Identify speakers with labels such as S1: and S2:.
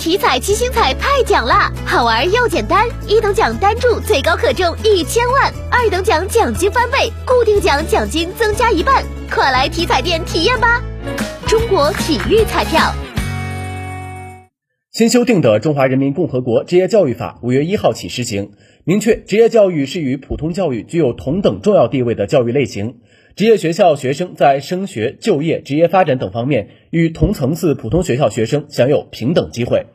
S1: 体彩七星彩派奖啦，好玩又简单，一等奖单注最高可中一千万，二等奖奖金翻倍，固定奖奖金增加一半，快来体彩店体验吧！中国体育彩票。
S2: 新修订的《中华人民共和国职业教育法》五月一号起施行，明确职业教育是与普通教育具有同等重要地位的教育类型。职业学校学生在升学、就业、职业发展等方面，与同层次普通学校学生享有平等机会。